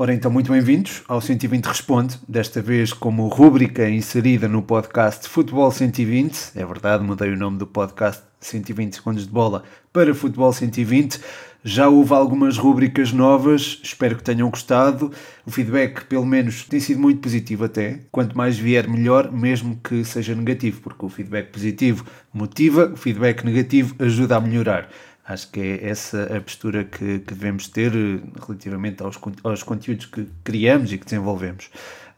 Ora então, muito bem-vindos ao 120 Responde, desta vez como rúbrica inserida no podcast Futebol 120. É verdade, mudei o nome do podcast 120 Segundos de Bola para Futebol 120. Já houve algumas rúbricas novas, espero que tenham gostado. O feedback, pelo menos, tem sido muito positivo até. Quanto mais vier, melhor, mesmo que seja negativo, porque o feedback positivo motiva, o feedback negativo ajuda a melhorar. Acho que é essa a postura que, que devemos ter eh, relativamente aos, aos conteúdos que criamos e que desenvolvemos.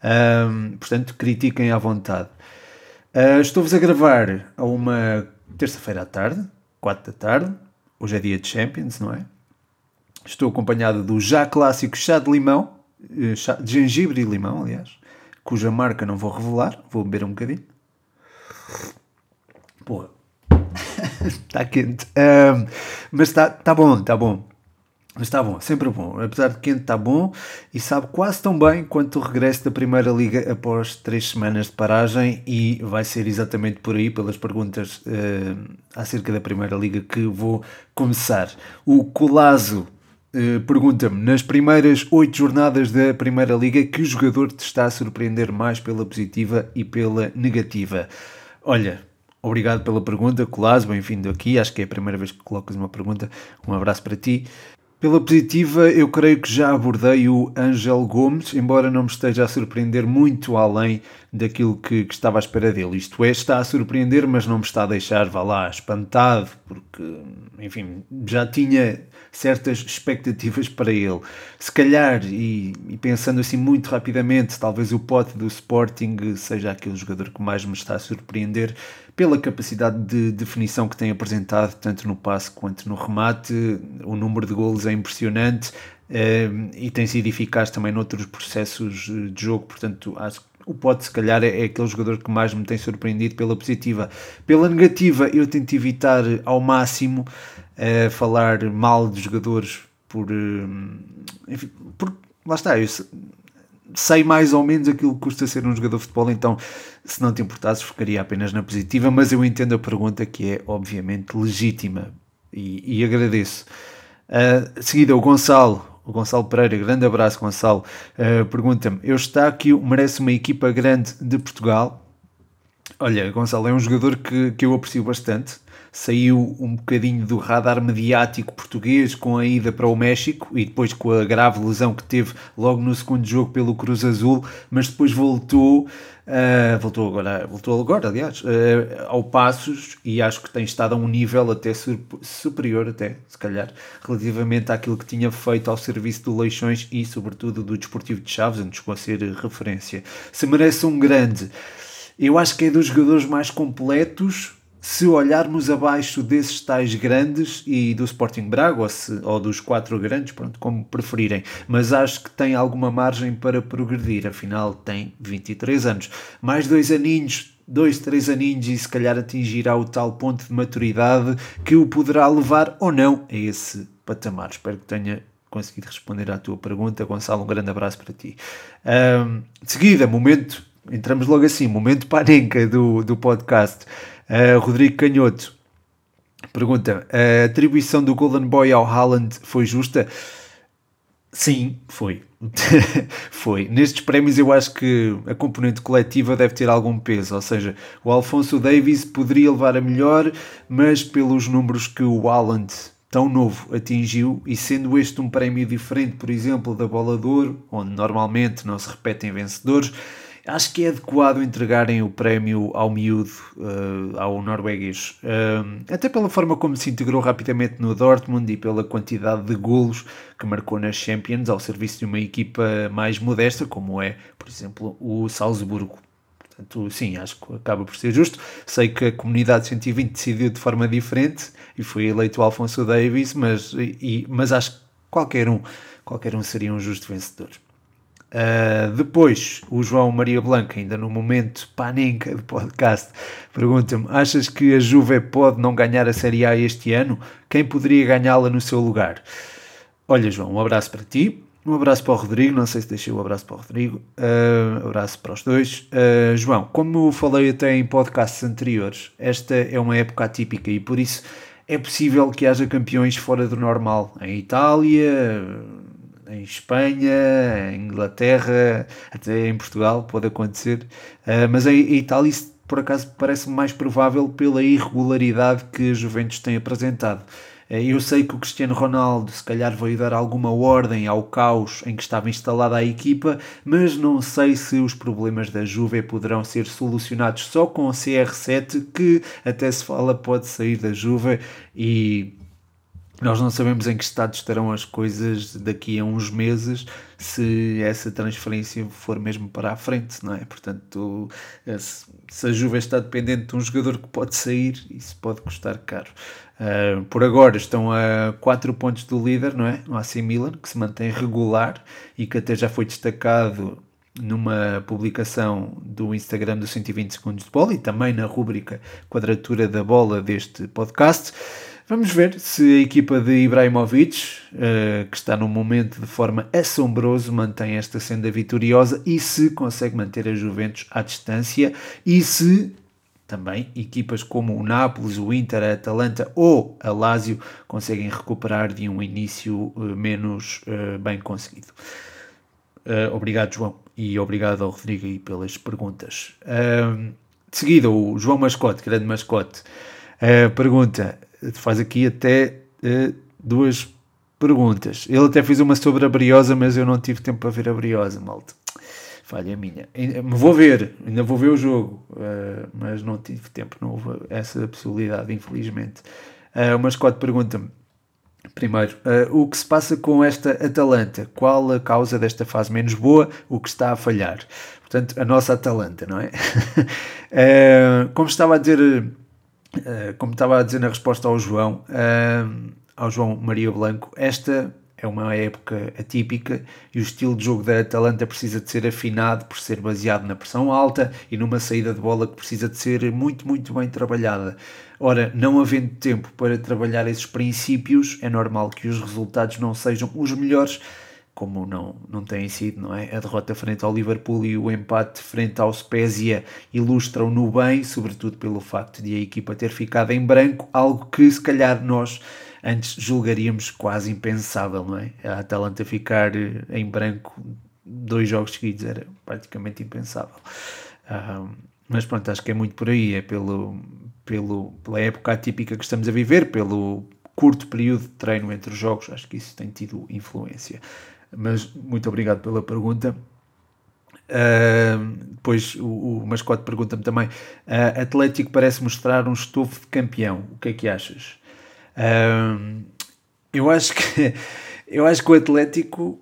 Um, portanto, critiquem à vontade. Uh, Estou-vos a gravar a uma terça-feira à tarde, 4 da tarde. Hoje é dia de Champions, não é? Estou acompanhado do já clássico chá de limão, eh, chá de gengibre e limão, aliás, cuja marca não vou revelar, vou beber um bocadinho. Porra, está quente. Um, mas está tá bom, está bom. Mas está bom, sempre bom. Apesar de quente, está bom e sabe quase tão bem quanto o regresso da Primeira Liga após três semanas de paragem. E vai ser exatamente por aí, pelas perguntas uh, acerca da Primeira Liga, que vou começar. O Colazo uh, pergunta-me: nas primeiras oito jornadas da Primeira Liga, que jogador te está a surpreender mais pela positiva e pela negativa? Olha, Obrigado pela pergunta, Colazo, bem-vindo aqui. Acho que é a primeira vez que colocas uma pergunta. Um abraço para ti. Pela positiva, eu creio que já abordei o Ângelo Gomes, embora não me esteja a surpreender muito além daquilo que, que, estava à espera dele. Isto é, está a surpreender, mas não me está a deixar, vá lá, espantado, porque, enfim, já tinha certas expectativas para ele. Se calhar, e, e pensando assim muito rapidamente, talvez o pote do Sporting seja aquele jogador que mais me está a surpreender pela capacidade de definição que tem apresentado, tanto no passe quanto no remate. O número de golos é impressionante uh, e tem sido eficaz também noutros processos de jogo, portanto, acho que o Pote, se calhar, é, é aquele jogador que mais me tem surpreendido pela positiva. Pela negativa, eu tento evitar ao máximo uh, falar mal de jogadores por. Uh, enfim, por lá está, eu sei mais ou menos aquilo que custa ser um jogador de futebol, então se não te importasses ficaria apenas na positiva, mas eu entendo a pergunta que é obviamente legítima e, e agradeço. Uh, seguida o Gonçalo, o Gonçalo Pereira, grande abraço Gonçalo, uh, pergunta-me, eu Eustáquio merece uma equipa grande de Portugal? Olha, Gonçalo, é um jogador que, que eu aprecio bastante, saiu um bocadinho do radar mediático português com a ida para o México e depois com a grave lesão que teve logo no segundo jogo pelo Cruz Azul, mas depois voltou, uh, voltou agora, voltou agora, aliás, uh, ao Passos e acho que tem estado a um nível até superior, até se calhar, relativamente àquilo que tinha feito ao serviço do Leixões e sobretudo do Desportivo de Chaves, onde chegou a ser referência. Se merece um grande. Eu acho que é dos jogadores mais completos se olharmos abaixo desses tais grandes e do Sporting Braga ou, se, ou, dos quatro grandes, pronto, como preferirem, mas acho que tem alguma margem para progredir, afinal tem 23 anos, mais dois aninhos, dois, três aninhos e se calhar atingirá o tal ponto de maturidade que o poderá levar ou não a esse patamar. Espero que tenha conseguido responder à tua pergunta, Gonçalo, um grande abraço para ti. Um, de seguida, momento, entramos logo assim, momento panenca do, do podcast. Uh, Rodrigo Canhoto pergunta: a atribuição do Golden Boy ao Haaland foi justa? Sim, foi. foi. Nestes prémios eu acho que a componente coletiva deve ter algum peso, ou seja, o Alfonso Davis poderia levar a melhor, mas pelos números que o Haaland tão novo atingiu e sendo este um prémio diferente, por exemplo, da Bola de Ouro, onde normalmente não se repetem vencedores, Acho que é adequado entregarem o prémio ao miúdo, uh, ao norueguês, uh, até pela forma como se integrou rapidamente no Dortmund e pela quantidade de golos que marcou nas Champions ao serviço de uma equipa mais modesta, como é, por exemplo, o Salzburgo. Portanto, sim, acho que acaba por ser justo. Sei que a comunidade 120 decidiu de forma diferente e foi eleito o Alfonso Davis, mas, e, mas acho que qualquer um, qualquer um seria um justo vencedor. Uh, depois, o João Maria Blanca, ainda no momento panenca do podcast, pergunta-me: achas que a Juve pode não ganhar a Série A este ano? Quem poderia ganhá-la no seu lugar? Olha, João, um abraço para ti, um abraço para o Rodrigo. Não sei se deixei o um abraço para o Rodrigo, uh, um abraço para os dois. Uh, João, como falei até em podcasts anteriores, esta é uma época atípica e por isso é possível que haja campeões fora do normal em Itália em Espanha, em Inglaterra, até em Portugal pode acontecer, uh, mas em, Itália isso por acaso parece mais provável pela irregularidade que a Juventus tem apresentado. Eh, eu sei que o Cristiano Ronaldo se calhar veio dar alguma ordem ao caos em que estava instalada a equipa, mas não sei se os problemas da Juve poderão ser solucionados só com o CR7, que até se fala pode sair da Juve e nós não sabemos em que estado estarão as coisas daqui a uns meses se essa transferência for mesmo para a frente, não é? Portanto, se a Juve está dependente de um jogador que pode sair, isso pode custar caro. Uh, por agora estão a 4 pontos do líder, não é? O AC Milan, que se mantém regular e que até já foi destacado numa publicação do Instagram do 120 Segundos de Bola e também na rúbrica Quadratura da Bola deste podcast. Vamos ver se a equipa de Ibrahimovic, uh, que está num momento de forma assombroso, mantém esta senda vitoriosa e se consegue manter a Juventus à distância e se também equipas como o Nápoles, o Inter, a Atalanta ou a Lazio conseguem recuperar de um início uh, menos uh, bem conseguido. obrigado, João, e obrigado ao Rodrigo aí pelas perguntas. de seguida, o João Mascote, grande mascote, pergunta faz aqui até uh, duas perguntas. Ele até fez uma sobre a Briosa, mas eu não tive tempo para ver a Briosa, malta. Falha minha. Vou ver, ainda vou ver o jogo, uh, mas não tive tempo, não houve essa possibilidade, infelizmente. Uh, o mascote pergunta-me, primeiro, uh, o que se passa com esta Atalanta? Qual a causa desta fase menos boa? O que está a falhar? Portanto, a nossa Atalanta, não é? uh, como estava a dizer eh, como estava a dizer na resposta ao João, uh, ao João Maria Blanco, esta é uma época atípica e o estilo de jogo da Atalanta precisa de ser afinado por ser baseado na pressão alta e numa saída de bola que precisa de ser muito, muito bem trabalhada. Ora, não havendo tempo para trabalhar esses princípios, é normal que os resultados não sejam os melhores como não, não têm sido, não é? A derrota frente ao Liverpool e o empate frente ao Spezia ilustram-no bem, sobretudo pelo facto de a equipa ter ficado em branco, algo que se calhar nós antes julgaríamos quase impensável, não é? A Atalanta ficar eh, em branco dois jogos seguidos era praticamente impensável. Um, mas pronto, acho que é muito por aí, é pelo, pelo, pela época atípica que estamos a viver, pelo curto período de treino entre os jogos, acho que isso tem tido influência mas muito obrigado pela pergunta. Uh, depois o, o mascote pergunta-me também: uh, Atlético parece mostrar um estofo de campeão. O que é que achas? Uh, eu acho que eu acho que o Atlético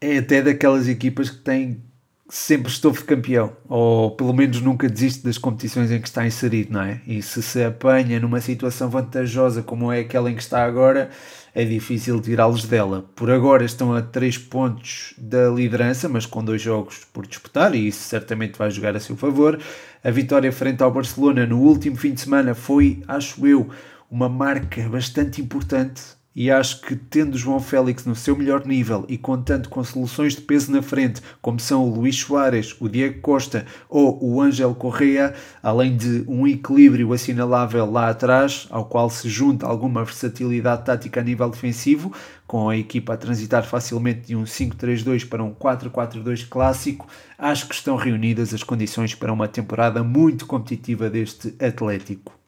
é até daquelas equipas que tem sempre estofo de campeão, ou pelo menos nunca desiste das competições em que está inserido, não é? E se se apanha numa situação vantajosa como é aquela em que está agora, é difícil tirá-los dela. Por agora estão a 3 pontos da liderança, mas com dois jogos por disputar, e isso certamente vai jogar a seu favor. A vitória frente ao Barcelona no último fim de semana foi, acho eu, uma marca bastante importante e acho que tendo João Félix no seu melhor nível e contando com soluções de peso na frente, como são o Luís Soares, o Diego Costa ou o Ângelo Correa, além de um equilíbrio assinalável lá atrás, ao qual se junta alguma versatilidade tática a nível defensivo, com a equipa a transitar facilmente de um 5-3-2 para um 4-4-2 clássico, acho que estão reunidas as condições para uma temporada muito competitiva deste Atlético.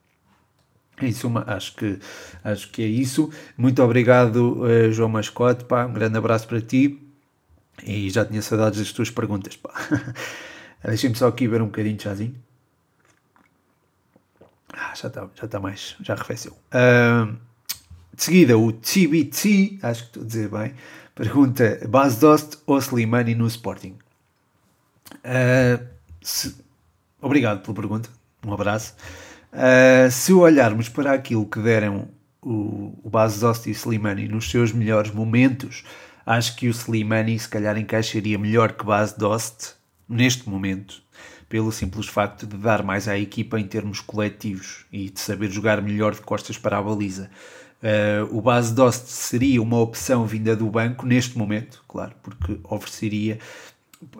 Em suma, acho que, acho que é isso. Muito obrigado, uh, João Mascote. Pá. Um grande abraço para ti. E já tinha saudades das tuas perguntas. Deixem-me só aqui ver um bocadinho de chazinho. Ah, já está já tá mais, já arrefeceu. Uh, de seguida, o TBT, acho que estou a dizer bem, pergunta: Bas Dost ou Slimani no Sporting? Uh, se... Obrigado pela pergunta. Um abraço. Uh, se olharmos para aquilo que deram o, o Bas Dost e Slimani nos seus melhores momentos, acho que o Slimani se calhar encaixaria melhor que Bas Dost neste momento, pelo simples facto de dar mais à equipa em termos coletivos e de saber jogar melhor de costas para a baliza. Uh, o base Dost seria uma opção vinda do banco neste momento, claro, porque ofereceria.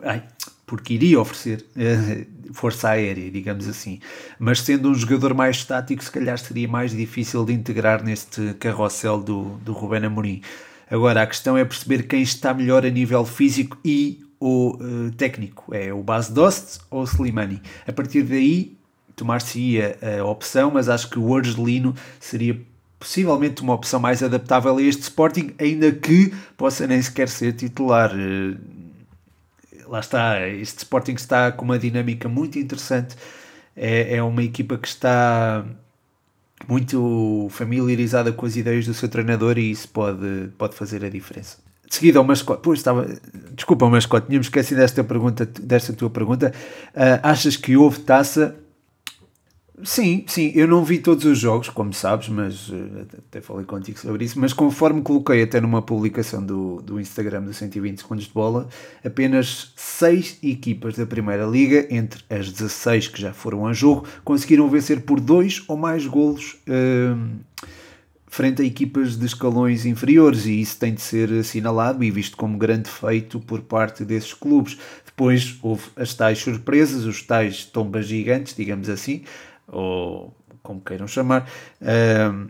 Ai, porque iria oferecer uh, força aérea, digamos assim. Mas sendo um jogador mais estático, se calhar seria mais difícil de integrar neste carrossel do, do Rubén Amorim. Agora, a questão é perceber quem está melhor a nível físico e o uh, técnico. É o Bas Dost ou o Slimani. A partir daí, tomar-se-ia a opção, mas acho que o Argelino seria possivelmente uma opção mais adaptável a este Sporting, ainda que possa nem sequer ser titular. Uh, lá está, este Sporting está com uma dinâmica muito interessante. É, é uma equipa que está muito familiarizada com as ideias do seu treinador e isso pode, pode fazer a diferença. De seguida, o mascote. Pois estava. Desculpa, mascote, tínhamos esquecido desta, pergunta, desta tua pergunta. Uh, achas que houve taça Sim, sim, eu não vi todos os jogos, como sabes, mas eh, até falei contigo sobre isso, mas conforme coloquei até numa publicação do, do Instagram do 120 segundos de bola, apenas 6 equipas da Primeira Liga, entre as 16 que já foram a jogo, conseguiram vencer por 2 ou mais golos hum, frente a equipas de escalões inferiores, e isso tem de ser assinalado e visto como grande feito por parte desses clubes. Depois houve as tais surpresas, os tais tombas gigantes, digamos assim, ou como queiram chamar, uh,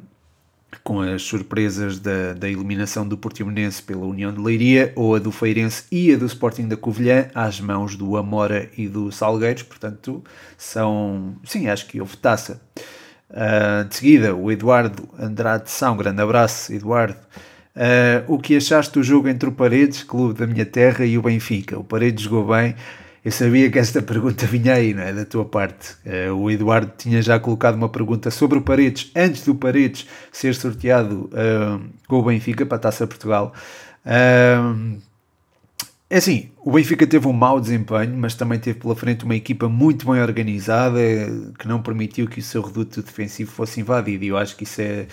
com as surpresas da, da eliminação do Portimonense pela União de Leiria, ou a do Feirense e a do Sporting da Covilhã, às mãos do Amora e do Salgueiros, portanto, são, sim, acho que houve taça. Uh, de seguida, o Eduardo Andrade São, grande abraço, Eduardo. Uh, o que achaste do jogo entre o Paredes, clube da minha terra, e o Benfica? O Paredes jogou bem, eu sabia que esta pergunta vinha aí, não é? Da tua parte. Uh, o Eduardo tinha já colocado uma pergunta sobre o Paredes, antes do Paredes ser sorteado uh, com o Benfica para a Taça Portugal. Uh, é assim, o Benfica teve um mau desempenho, mas também teve pela frente uma equipa muito bem organizada que não permitiu que o seu reduto defensivo fosse invadido. E eu acho que isso é,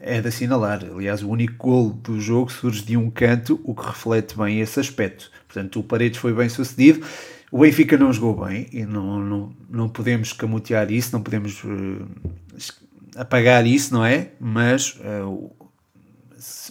é de assinalar. Aliás, o único gol do jogo surge de um canto, o que reflete bem esse aspecto. Portanto, o Paredes foi bem sucedido. O Benfica não jogou bem e não, não, não podemos camutear isso, não podemos uh, apagar isso, não é? Mas uh,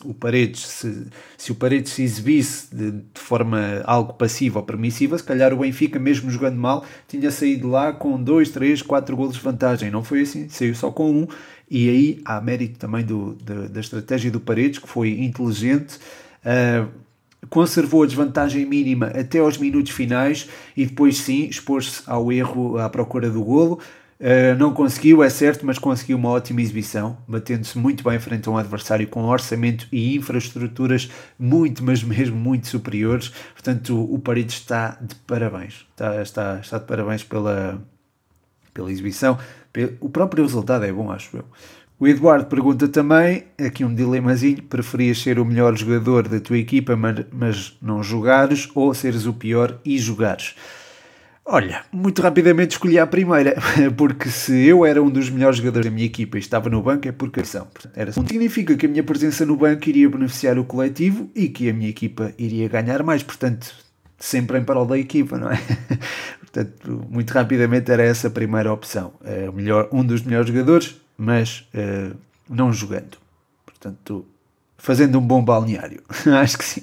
o Paredes, se, se o Paredes se exibisse de, de, forma algo passiva ou permissiva, se calhar o Benfica, mesmo jogando mal, tinha saído lá com 2, 3, 4 golos de vantagem. Não foi assim, saiu só com um. E aí há mérito também do, da, da estratégia do Paredes, que foi inteligente. Uh, conservou a desvantagem mínima até aos minutos finais e depois sim expôs-se ao erro à procura do golo. Uh, não conseguiu, é certo, mas conseguiu uma ótima exibição, batendo-se muito bem frente a um adversário com orçamento e infraestruturas muito, mas mesmo muito superiores. Portanto, o, o Paredes está de parabéns. Está, está, está de parabéns pela, pela exibição. O próprio resultado é bom, acho eu. O Eduardo pergunta também, aqui um dilemazinho, preferias ser o melhor jogador da tua equipa, mas não jogares, ou seres o pior e jogares? Olha, muito rapidamente escolhi a primeira, porque se eu era um dos melhores jogadores da minha equipa e estava no banco, é porque são. Era assim. Significa que a minha presença no banco iria beneficiar o coletivo e que a minha equipa iria ganhar mais, portanto, sempre em prol da equipa, não é? portanto, muito rapidamente era essa a primeira opção. É melhor, um dos melhores jogadores, mas uh, não jogando. Portanto, fazendo um bom balneário. Acho que sim.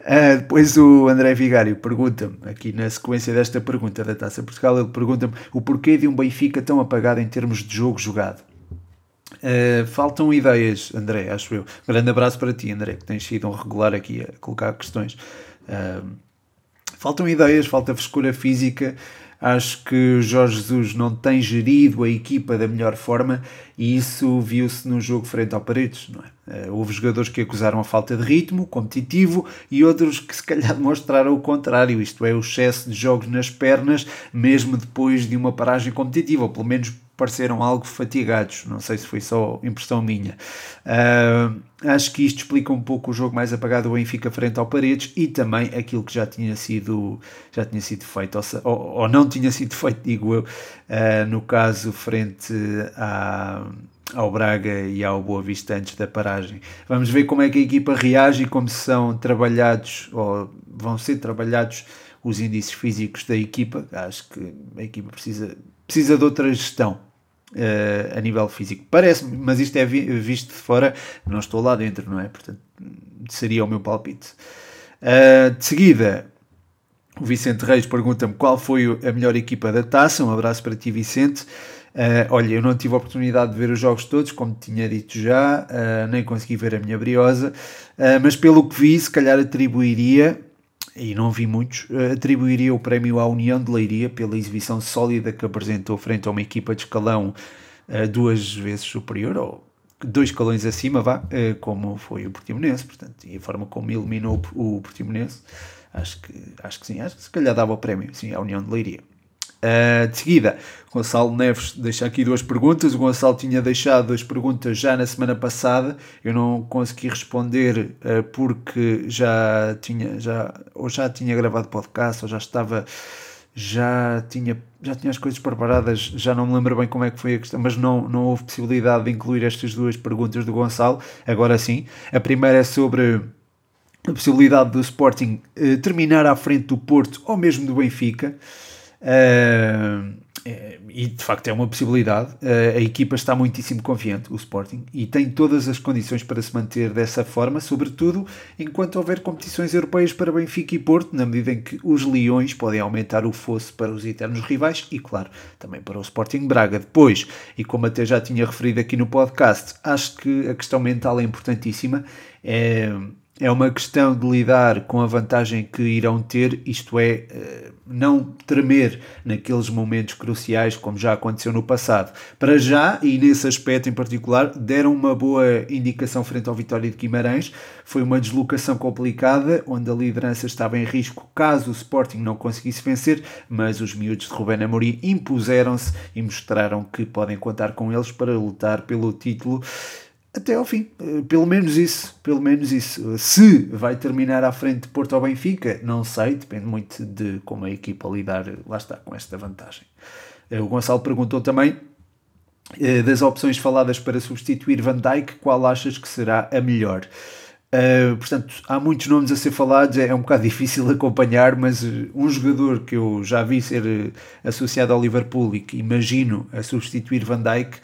Uh, depois o André Vigário pergunta-me, aqui na sequência desta pergunta da Taça Portugal, ele pergunta-me o porquê de um Benfica tão apagado em termos de jogo jogado. Uh, faltam ideias, André, acho eu. Grande abraço para ti, André, que tens sido um regular aqui a colocar questões. Uh, faltam ideias, falta frescura física. Acho que o Jorge Jesus não tem gerido a equipa da melhor forma e isso viu-se no jogo frente ao Paredes. Não é? Eh, houve jogadores que acusaram a falta de ritmo competitivo e outros que se calhar demonstraram o contrário, isto é, o excesso de jogos nas pernas, mesmo depois de uma paragem competitiva, ou pelo menos pareceram algo fatigados. Não sei se foi só impressão minha. Uh, acho que isto explica um pouco o jogo mais apagado do Benfica frente ao Paredes e também aquilo que já tinha sido, já tinha sido feito, ou, ou não tinha sido feito, digo eu, uh, no caso frente à ao Braga e ao Boa Vista antes da paragem. Vamos ver como é que a equipa reage e como são trabalhados ou vão ser trabalhados os índices físicos da equipa. Acho que a equipa precisa, precisa de outra gestão uh, a nível físico. Parece-me, mas isto é visto de fora, não estou lá dentro, não é? Portanto, seria o meu palpite. Uh, de seguida, O Vicente Reis pergunta-me qual foi a melhor equipa da taça. Um abraço para ti, Vicente. Uh, olha, eu não tive a oportunidade de ver os jogos todos, como tinha dito já, nem consegui ver a minha briosa, mas pelo que vi, se calhar atribuiria, e não vi muitos, atribuiria o prémio à União de Leiria pela exibição sólida que apresentou frente a uma equipa de escalão duas vezes superior, ou dois escalões acima, vá, como foi o Portimonense, portanto, e a forma como eliminou o Portimonense, acho que, acho que sim, acho que se calhar dava o prémio, sim, à União de Leiria. Uh, de seguida, Gonçalo Neves deixa aqui duas perguntas. O Gonçalo tinha deixado duas perguntas já na semana passada. Eu não consegui responder uh, porque já tinha, já, ou já tinha gravado podcast, ou já estava, já tinha, já tinha as coisas preparadas. Já não me lembro bem como é que foi a questão, mas não, não houve possibilidade de incluir estas duas perguntas do Gonçalo. Agora sim, a primeira é sobre a possibilidade do Sporting uh, terminar à frente do Porto ou mesmo do Benfica. Uh, e de facto é uma possibilidade. Uh, a equipa está muitíssimo confiante, o Sporting, e tem todas as condições para se manter dessa forma, sobretudo enquanto houver competições europeias para Benfica e Porto, na medida em que os Leões podem aumentar o fosso para os eternos rivais e, claro, também para o Sporting Braga. Depois, e como até já tinha referido aqui no podcast, acho que a questão mental é importantíssima. É uma questão de lidar com a vantagem que irão ter, isto é, eh, não tremer naqueles momentos cruciais, como já aconteceu no passado. Para já, e nesse aspecto em particular, deram uma boa indicação frente ao Vitória de Guimarães. Foi uma deslocação complicada, onde a liderança estava em risco caso o Sporting não conseguisse vencer, mas os miúdos de Rubén Amorim impuseram-se e mostraram que podem contar com eles para lutar pelo título até ao fim. Eh, pelo menos isso, pelo menos isso. Se vai terminar à frente de Porto ou Benfica, não sei, depende muito de como a equipa lidar, lá está, com esta vantagem. Eh, o Gonçalo perguntou também eh, das opções faladas para substituir Van Dijk, qual achas que será a melhor? Uh, portanto, há muitos nomes a ser falados, é, é um bocado difícil acompanhar, mas um jogador que eu já vi ser associado ao Liverpool e que imagino a substituir Van Dijk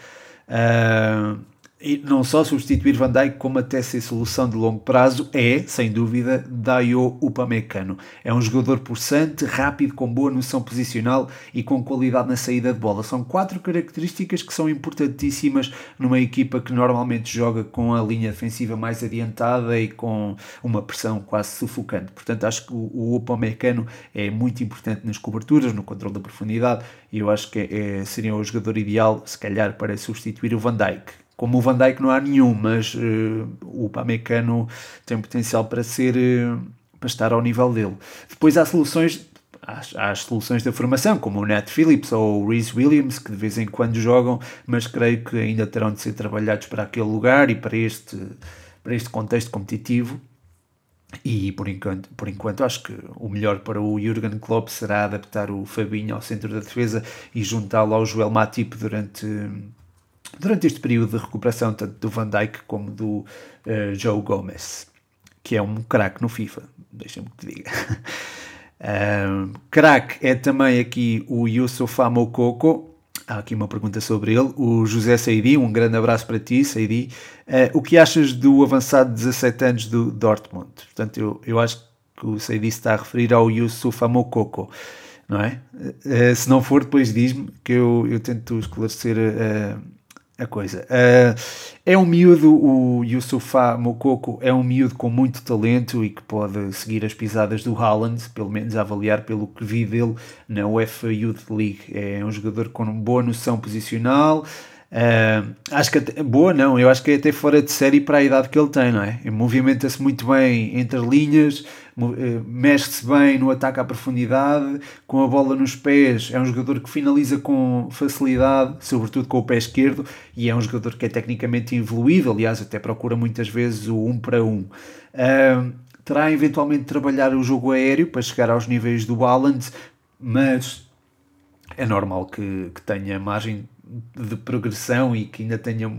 e não só substituir Van Dijk, como até ser solução de longo prazo, é, sem dúvida, Dayo Upamecano. É um jogador pulsante, rápido, com boa noção posicional e com qualidade na saída de bola. São quatro características que são importantíssimas numa equipa que normalmente joga com a linha defensiva mais adiantada e com uma pressão quase sufocante. Portanto, acho que o Upamecano é muito importante nas coberturas, no controle da profundidade, e eu acho que é, seria o jogador ideal, se calhar, para substituir o Van Dijk como o Van Dijk não há nenhum, mas uh, o Pamecano tem potencial para ser uh, para estar ao nível dele. Depois há soluções há soluções da formação, como o Nat Phillips ou o Reese Williams, que de vez em quando jogam, mas creio que ainda terão de ser trabalhados para aquele lugar e para este, para este contexto competitivo. E por enquanto, por enquanto acho que o melhor para o Jurgen Klopp será adaptar o Fabinho ao centro da defesa e juntá-lo ao Joel Matip durante durante este período de recuperação, tanto do Van Dijk como do uh, Joe Gomez, que é um craque no FIFA, deixa-me que te diga. um, craque é também aqui o Yusufa Mokoko. Há aqui uma pergunta sobre ele. O José Saidi, um grande abraço para ti, Saidi. Uh, o que achas do avançado de 17 anos do Dortmund? Portanto, eu, eu acho que o Saidi está a referir ao Yusufa Mokoko, não é? Uh, se não for, depois diz-me que eu, eu tento esclarecer uh, a coisa. Uh, é um miúdo, o Yusufa Mokoko é um miúdo com muito talento e que pode seguir as pisadas do Haaland, pelo menos a avaliar pelo que vi dele na UEFA Youth League. É um jogador com boa noção posicional. Uh, acho que até, boa não, eu acho que é até fora de série para a idade que ele tem, não é? Movimenta-se muito bem entre linhas, eh, mexe-se bem no ataque à profundidade, com a bola nos pés, é um jogador que finaliza com facilidade, sobretudo com o pé esquerdo, e é um jogador que é tecnicamente evoluído, aliás, até procura muitas vezes o 1 um para 1. Um. Uh, terá eventualmente de trabalhar o jogo aéreo para chegar aos níveis do Haaland, mas é normal que, que tenha margem de progressão e que ainda tenha,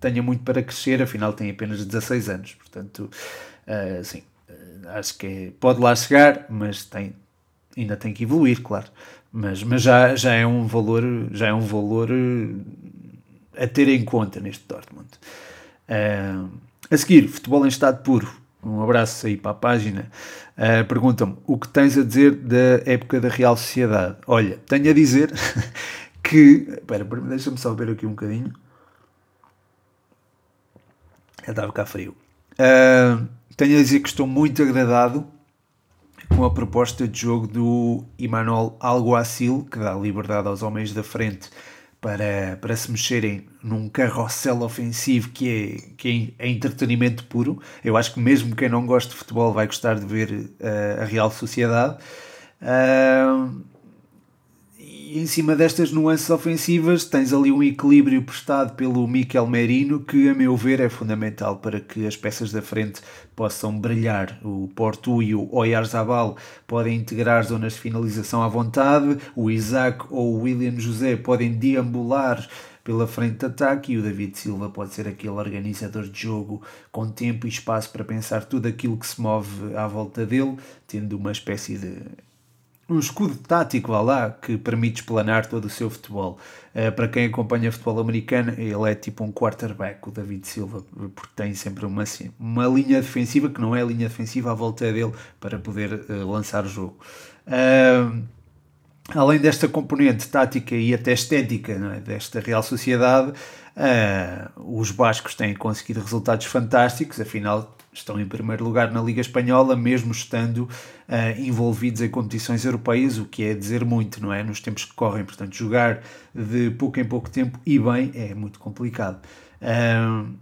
tenha muito para crescer, afinal tem apenas 16 anos, portanto, uh, sim, acho que é, pode lá chegar, mas tem, ainda tem que evoluir, claro. Mas, mas já, já é um valor, já é um valor eh, a ter em conta neste Dortmund. Uh, a seguir, futebol em estado puro. um abraço aí para a página, uh, perguntam-me o que tens a dizer da época da Real Sociedade. Olha, tenho a dizer que. Espera, deixa-me só ver aqui um bocadinho. Já estava cá frio. Uh, tenho a dizer que estou muito agradado com a proposta de jogo do Imanol Alguacil, que dá liberdade aos homens da frente para, para se mexerem num carrossel ofensivo que é, que é, é entretenimento puro. Eu acho que mesmo quem não gosta de futebol vai gostar de ver uh, a Real Sociedade. Uh, em cima destas nuances ofensivas tens ali um equilíbrio prestado pelo Miquel Merino que a meu ver é fundamental para que as peças da frente possam brilhar. O Porto e o Oyarzabal podem integrar zonas de finalização à vontade, o Isaac ou o William José podem deambular pela frente de ataque e o David Silva pode ser aquele organizador de jogo com tempo e espaço para pensar tudo aquilo que se move à volta dele, tendo uma espécie de um escudo tático, vá lá, que permite explanar todo o seu futebol. Uh, para quem acompanha futebol americano, ele é tipo um quarterback, o David Silva, porque tem sempre uma, assim, uma linha defensiva que não é linha defensiva à volta dele para poder uh, lançar o jogo. Uh, além desta componente tática e até estética é, desta Real Sociedade, os bascos têm conseguido resultados fantásticos, afinal estão em primeiro lugar na Liga Espanhola, mesmo estando uh, envolvidos em competições europeias, o que é dizer muito, não é? Nos tempos que correm, portanto, jogar de pouco em pouco tempo e bem é muito complicado. Uh,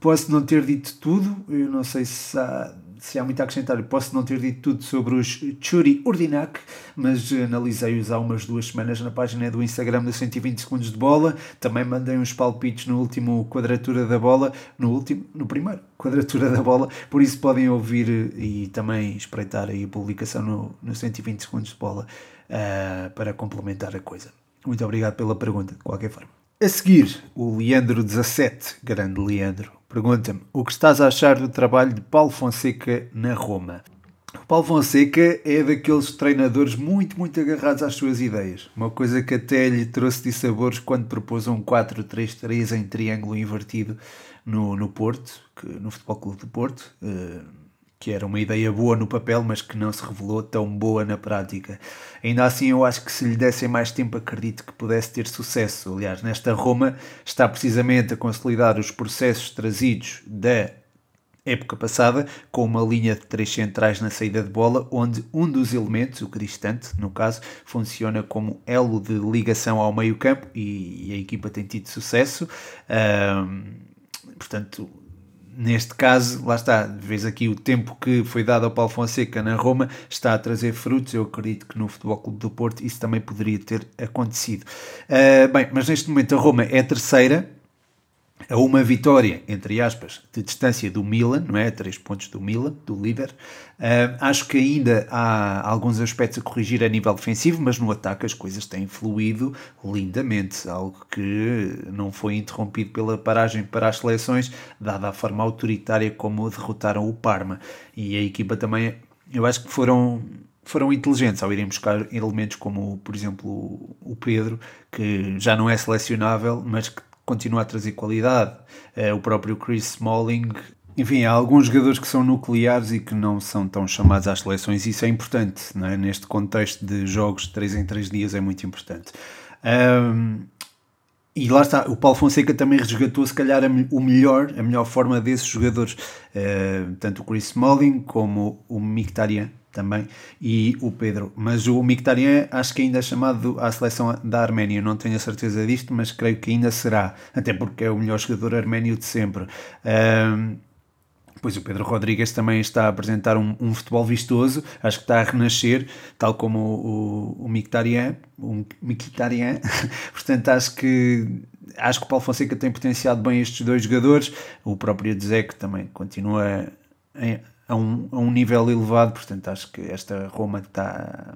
posso não ter dito tudo, eu não sei se há se há muito a acrescentar, posso não ter dito tudo sobre os Churi Urdinak, mas analisei-os há umas duas semanas na página do Instagram da 120 segundos de bola. Também mandei uns palpites no último quadratura da bola, no último, no primeiro quadratura da bola, por isso podem ouvir e também espreitar aí a publicação no, no 120 segundos de bola uh, para complementar a coisa. Muito obrigado pela pergunta, de qualquer forma. A seguir, o Leandro 17, grande Leandro, pergunta-me o que estás a achar do trabalho de Paulo Fonseca na Roma. O Paulo Fonseca é daqueles treinadores muito, muito agarrados às suas ideias. Uma coisa que até lhe trouxe de sabores quando propôs um 4-3-3 em triângulo invertido no, no Porto, que, no Futebol Clube do Porto. Uh, que era uma ideia boa no papel, mas que não se revelou tão boa na prática. Ainda assim, eu acho que se lhe dessem mais tempo, acredito que pudesse ter sucesso. Aliás, nesta Roma está precisamente a consolidar os processos trazidos da época passada, com uma linha de três centrais na saída de bola, onde um dos elementos, o cristante, no caso, funciona como elo de ligação ao meio-campo e a equipa tem tido sucesso. Um, portanto, neste caso, lá está, vês aqui o tempo que foi dado ao Paulo Fonseca na Roma está a trazer frutos. Eu acredito que no Futebol Clube do Porto isso também poderia ter acontecido. Uh, bem, mas neste momento a Roma é a terceira, a uma vitória, entre aspas, de distância do Milan, não é? A três pontos do Milan, do líder. Uh, acho que ainda há alguns aspectos a corrigir a nível defensivo, mas no ataque as coisas têm fluído lindamente, algo que não foi interrompido pela paragem para as seleções, dada a forma autoritária como derrotaram o Parma. E a equipa também, eu acho que foram foram inteligentes ao irem buscar elementos como, por exemplo, o Pedro, que já não é selecionável, mas que continua a trazer qualidade. Uh, o próprio Chris Smalling. Enfim, há alguns jogadores que são nucleares e que não são tão chamados às seleções. Isso é importante, não é? neste contexto de jogos de 3 em 3 dias, é muito importante. Um, e lá está, o Paulo Fonseca também resgatou, se calhar, o melhor, a melhor forma desses jogadores, uh, tanto o Chris Smalling como o Mkhitaryan também, e o Pedro. Mas o Mkhitaryan acho que ainda é chamado à seleção da Arménia, não tenho a certeza disto, mas creio que ainda será, até porque é o melhor jogador arménio de sempre. Um, Pois o Pedro Rodrigues também está a apresentar um, um, futebol vistoso, acho que está a renascer, tal como o, o, o Mkhitaryan, o portanto acho que acho que o Paulo Fonseca tem potenciado bem estes dois jogadores, o próprio Dzek também continua em, a um, a um nível elevado, portanto acho que esta Roma está,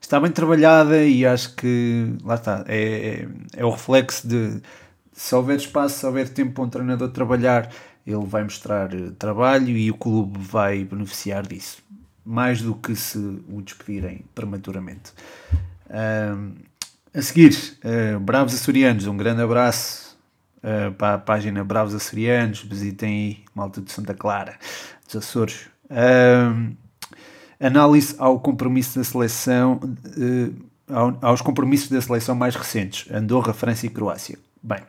está bem trabalhada e acho que lá está, é, é, é o reflexo de se houver espaço, se houver tempo para um treinador trabalhar, ele vai mostrar eh, trabalho e o clube vai beneficiar disso, mais do que se o despedirem prematuramente. Um, a seguir, uh, Bravos Açorianos, um grande abraço uh, para a página Bravos Açorianos, visitem aí, malta de Santa Clara dos Açores. Uh, análise ao compromisso da seleção, uh, aos compromissos da seleção mais recentes: Andorra, França e Croácia. Bem,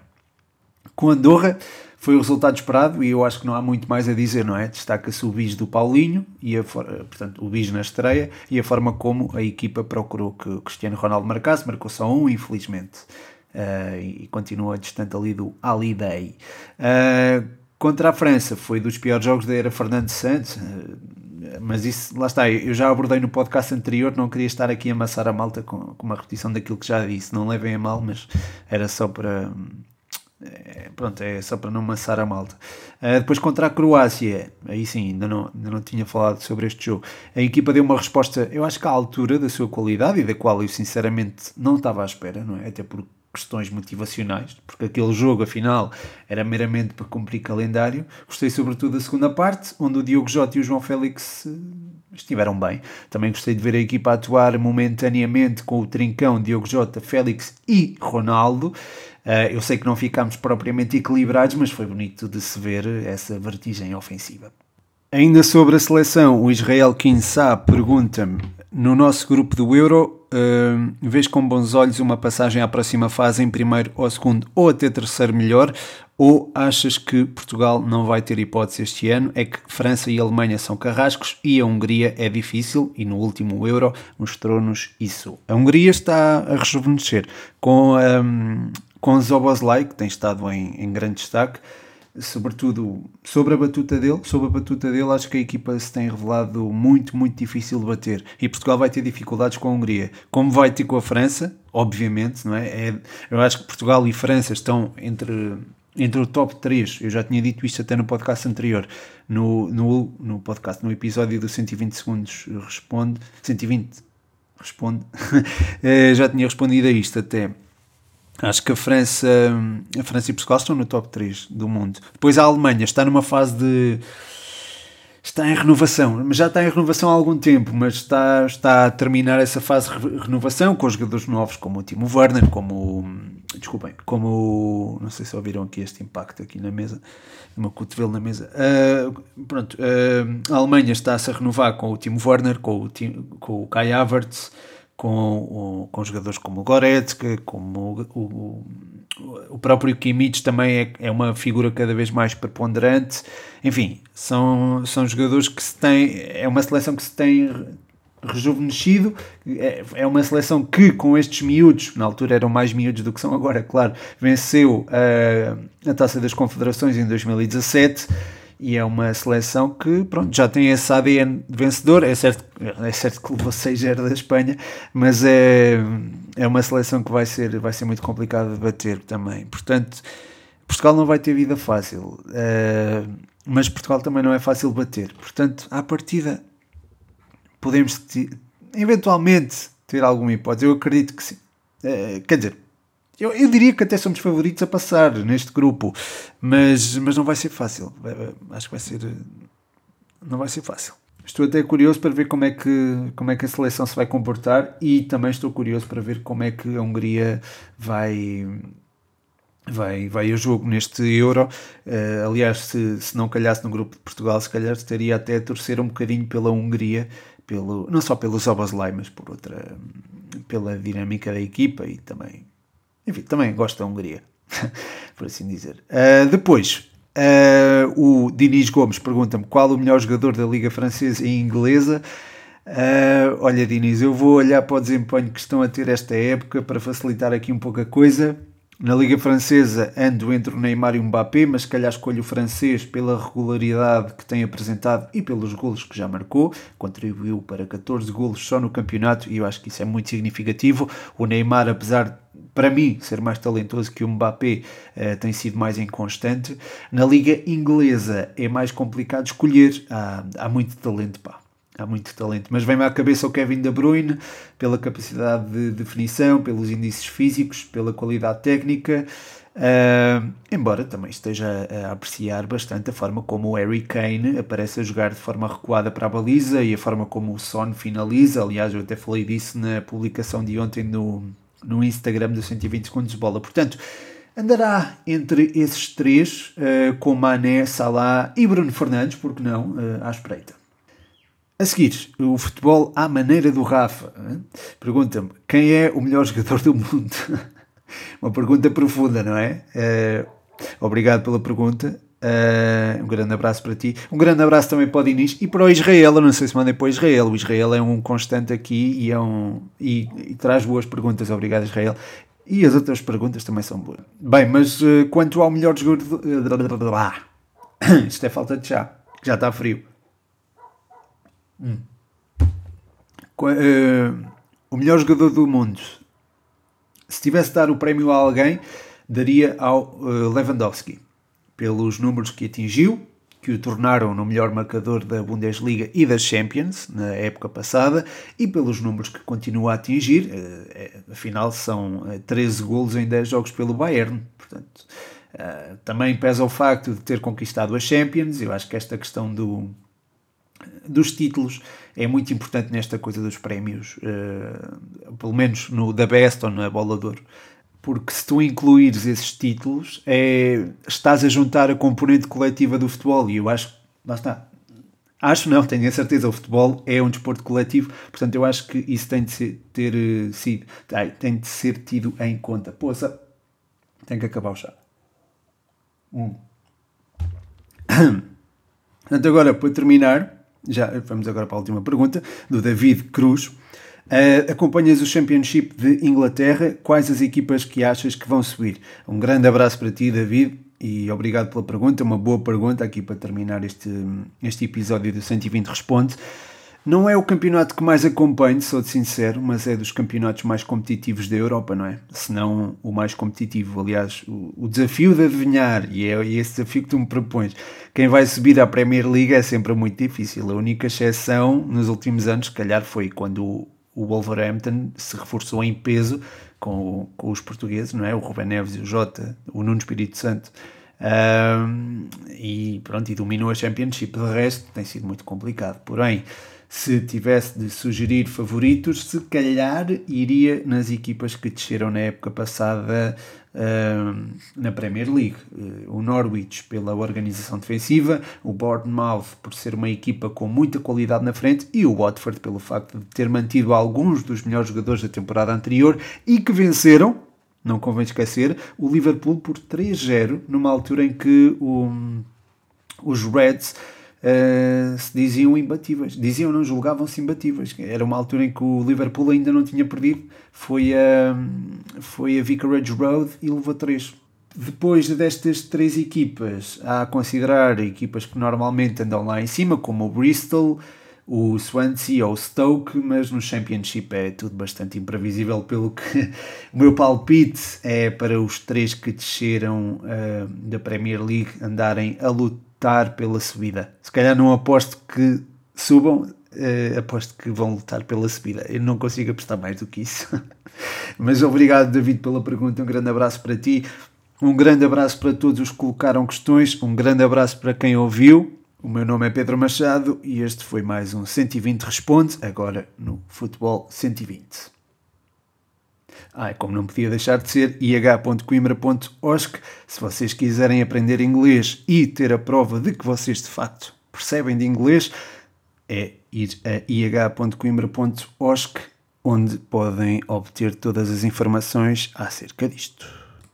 com Andorra foi o resultado esperado e eu acho que não há muito mais a dizer, não é? Destaca-se o bis do Paulinho, e a, portanto, o bis na estreia e a forma como a equipa procurou que o Cristiano Ronaldo marcasse, marcou só um, infelizmente. Uh, e continua distante ali do Ali Day. Uh, contra a França foi dos piores jogos da era Fernando Santos, uh, mas isso, lá está, eu já abordei no podcast anterior, não queria estar aqui a amassar a malta com, com uma repetição daquilo que já disse, não levem a mal, mas era só para é, pronto, é só para não amassar a malta. Uh, depois contra a Croácia, aí sim, ainda não, ainda não tinha falado sobre este jogo. A equipa deu uma resposta, eu acho que à altura da sua qualidade e da qual eu sinceramente não estava à espera, não é? Até por questões motivacionais, porque aquele jogo, afinal, era meramente para cumprir calendário. Gostei sobretudo da segunda parte, onde o Diogo Jota e o João Félix eh, estiveram bem. Também gostei de ver a equipa atuar momentaneamente com o trincão Diogo Jota, Félix e Ronaldo. Uh, eu sei que não ficámos propriamente equilibrados, mas foi bonito de se ver essa vertigem ofensiva. Ainda sobre a seleção, o Israel Kinsá pergunta-me: no nosso grupo do Euro, uh, vês com bons olhos uma passagem à próxima fase em primeiro ou segundo ou até terceiro melhor? Ou achas que Portugal não vai ter hipótese este ano? É que França e Alemanha são carrascos e a Hungria é difícil e no último Euro mostrou-nos isso. A Hungria está a rejuvenescer com um, com Zoboslai, que tem estado em, em grande destaque, sobretudo sobre a batuta dele, sobre a batuta dele, acho que a equipa se tem revelado muito, muito difícil de bater. E Portugal vai ter dificuldades com a Hungria, como vai ter com a França, obviamente, não é? é eu acho que Portugal e França estão entre entre o top 3, eu já tinha dito isto até no podcast anterior, no, no, no podcast, no episódio do 120 segundos responde, 120 responde, eh, já tinha respondido a isto até. Acho que a França, a França e Portugal estão no top 3 do mundo. Depois a Alemanha está numa fase de. Está em renovação, mas já está em renovação há algum tempo, mas está, está a terminar essa fase de renovação com jogadores novos como o Timo Werner, como. Desculpem, como. Não sei se ouviram aqui este impacto aqui na mesa, o meu cotovelo na mesa. Uh, pronto, uh, a Alemanha está-se a renovar com o Timo Werner, com o, com o Kai Havertz com, com jogadores como o Goretzka, como o, o, o próprio Kimmich também é, é uma figura cada vez mais preponderante. Enfim, são, são jogadores que se têm, é uma seleção que se tem rejuvenescido, é, é uma seleção que com estes miúdos, na altura eram mais miúdos do que são agora, claro, venceu a, a Taça das Confederações em 2017 e é uma seleção que pronto, já tem esse ADN vencedor. É certo, é certo que levou 6-0 da Espanha, mas é, é uma seleção que vai ser, vai ser muito complicada de bater também. Portanto, Portugal não vai ter vida fácil, uh, mas Portugal também não é fácil bater. Portanto, à partida, podemos eventualmente ter alguma hipótese. Eu acredito que sim. Uh, quer dizer, eu, eu, diria que até somos favoritos a passar neste grupo, mas, mas não vai ser fácil. Acho que vai ser. Não vai ser fácil. Estou até curioso para ver como é, que, como é que a seleção se vai comportar e também estou curioso para ver como é que a Hungria vai, vai, vai a jogo neste Euro. Uh, aliás, se, se não calhasse no grupo de Portugal, se calhar estaria até a torcer um bocadinho pela Hungria, pelo, não só pelo Soboslai, mas por outra, pela dinâmica da equipa e também enfim, também gosto da Hungria, por assim dizer. Uh, depois, uh, o Diniz Gomes pergunta-me qual o melhor jogador da Liga Francesa e Inglesa. Uh, olha, Diniz, eu vou olhar para o desempenho que estão a ter esta época para facilitar aqui um pouco a coisa. Na Liga Francesa ando entre o Neymar e o Mbappé, mas se calhar escolho o francês pela regularidade que tem apresentado e pelos golos que já marcou. Contribuiu para 14 golos só no campeonato e eu acho que isso é muito significativo. O Neymar, apesar para mim ser mais talentoso que o Mbappé, uh, tem sido mais inconstante. Na Liga Inglesa é mais complicado escolher, há, há muito talento, há muito talento. Mas vem-me à cabeça o Kevin De Bruyne, pela capacidade de definição, pelos índices físicos, pela qualidade técnica. Uh, embora também esteja a apreciar bastante a forma como o Harry Kane aparece a jogar de forma recuada para a baliza e a forma como o Son finaliza. Aliás, eu até falei disso na publicação de ontem no, no Instagram do 120 segundos de bola. Portanto, Andará entre esses três, uh, com Mané, Salah e Bruno Fernandes, porque não, uh, à espreita. A seguir, o futebol à maneira do Rafa. Pergunta-me, quem é o melhor jogador do mundo? Uma pergunta profunda, não é? Uh, obrigado pela pergunta. Uh, um grande abraço para ti. Um grande abraço também para o Dinis e para o Israel. Eu não sei se mandei para o Israel. O Israel é um constante aqui e, é um, e, e traz boas perguntas. Obrigado, Israel. E as outras perguntas também são boas. Bem, mas uh, quanto ao melhor jogador. Isto é falta de chá, que já está frio. Hum. Uh, o melhor jogador do mundo. Se tivesse de dar o prémio a alguém, daria ao uh, Lewandowski, pelos números que atingiu, que o tornaram no melhor marcador da Bundesliga e das Champions na época passada, e pelos números que continua a atingir, uh, afinal são 13 golos em 10 jogos pelo Bayern, portanto. Também pesa o facto de ter conquistado as Champions. Eu acho que esta questão do, dos títulos é muito importante nesta coisa dos prémios, uh, pelo menos no da Best ou na Bola de Ouro. Porque se tu incluires esses títulos, é, estás a juntar a componente coletiva do futebol. E eu acho, lá está. Acho não, tenho a certeza, o futebol é um desporto coletivo, portanto eu acho que isso tem de ser, ter uh, sido, tem de ser tido em conta. Poça, tem que acabar o chá. Portanto, agora, para terminar, já vamos agora para a última pergunta, do David Cruz. Uh, acompanhas o Championship de Inglaterra. Quais as equipas que achas que vão subir? Um grande abraço para ti, David, e obrigado pela pergunta. Uma boa pergunta aqui para terminar este, este episódio do 120 Responde. Não é o campeonato que mais acompanho, sou de sincero, mas é dos campeonatos mais competitivos da Europa, não é? Se não o mais competitivo. Aliás, o, o desafio de adivinhar, e é esse desafio que tu me propões, quem vai subir à Premier League é sempre muito difícil. A única exceção nos últimos anos, se calhar, foi quando o, o Wolverhampton se reforçou em peso com, com os portugueses, não é? O Ruben Neves e o Jota, o Nuno Espírito Santo. Um, e pronto, e dominou a Championship. De resto, tem sido muito complicado. Porém, se tivesse de sugerir favoritos, se calhar iria nas equipas que desceram na época passada uh, na Premier League. Uh, o Norwich pela organização defensiva, o Bournemouth por ser uma equipa com muita qualidade na frente e o Watford pelo facto de ter mantido alguns dos melhores jogadores da temporada anterior e que venceram, não convém esquecer, o Liverpool por 3-0 numa altura em que o, os Reds uh, se diziam imbatíveis. Diziam, não julgavam-se imbatíveis. Era uma altura em que o Liverpool ainda não tinha perdido. Foi a, foi a Vicarage Road e levou três. Depois destas três equipas, há a considerar equipas que normalmente andam lá em cima, como o Bristol, o Swansea ou o Stoke, mas no Championship é tudo bastante imprevisível, pelo que o meu palpite é para os três que desceram uh, da Premier League andarem a lutar lutar pela subida. Se calhar não aposto que subam, uh, aposto que vão lutar pela subida. Eu não consigo apostar mais do que isso. Mas obrigado, David, pela pergunta. Um grande abraço para ti. Um grande abraço para todos os que colocaram questões. Um grande abraço para quem ouviu. O meu nome é Pedro Machado e este foi mais um 120 Responde, agora no Futebol 120. Ah, como não podia deixar de ser, ih.coimbra.osc. Se vocês quiserem aprender inglês e ter a prova de que vocês de facto percebem de inglês, é ir a ih.coimbra.osc, onde podem obter todas as informações acerca disto.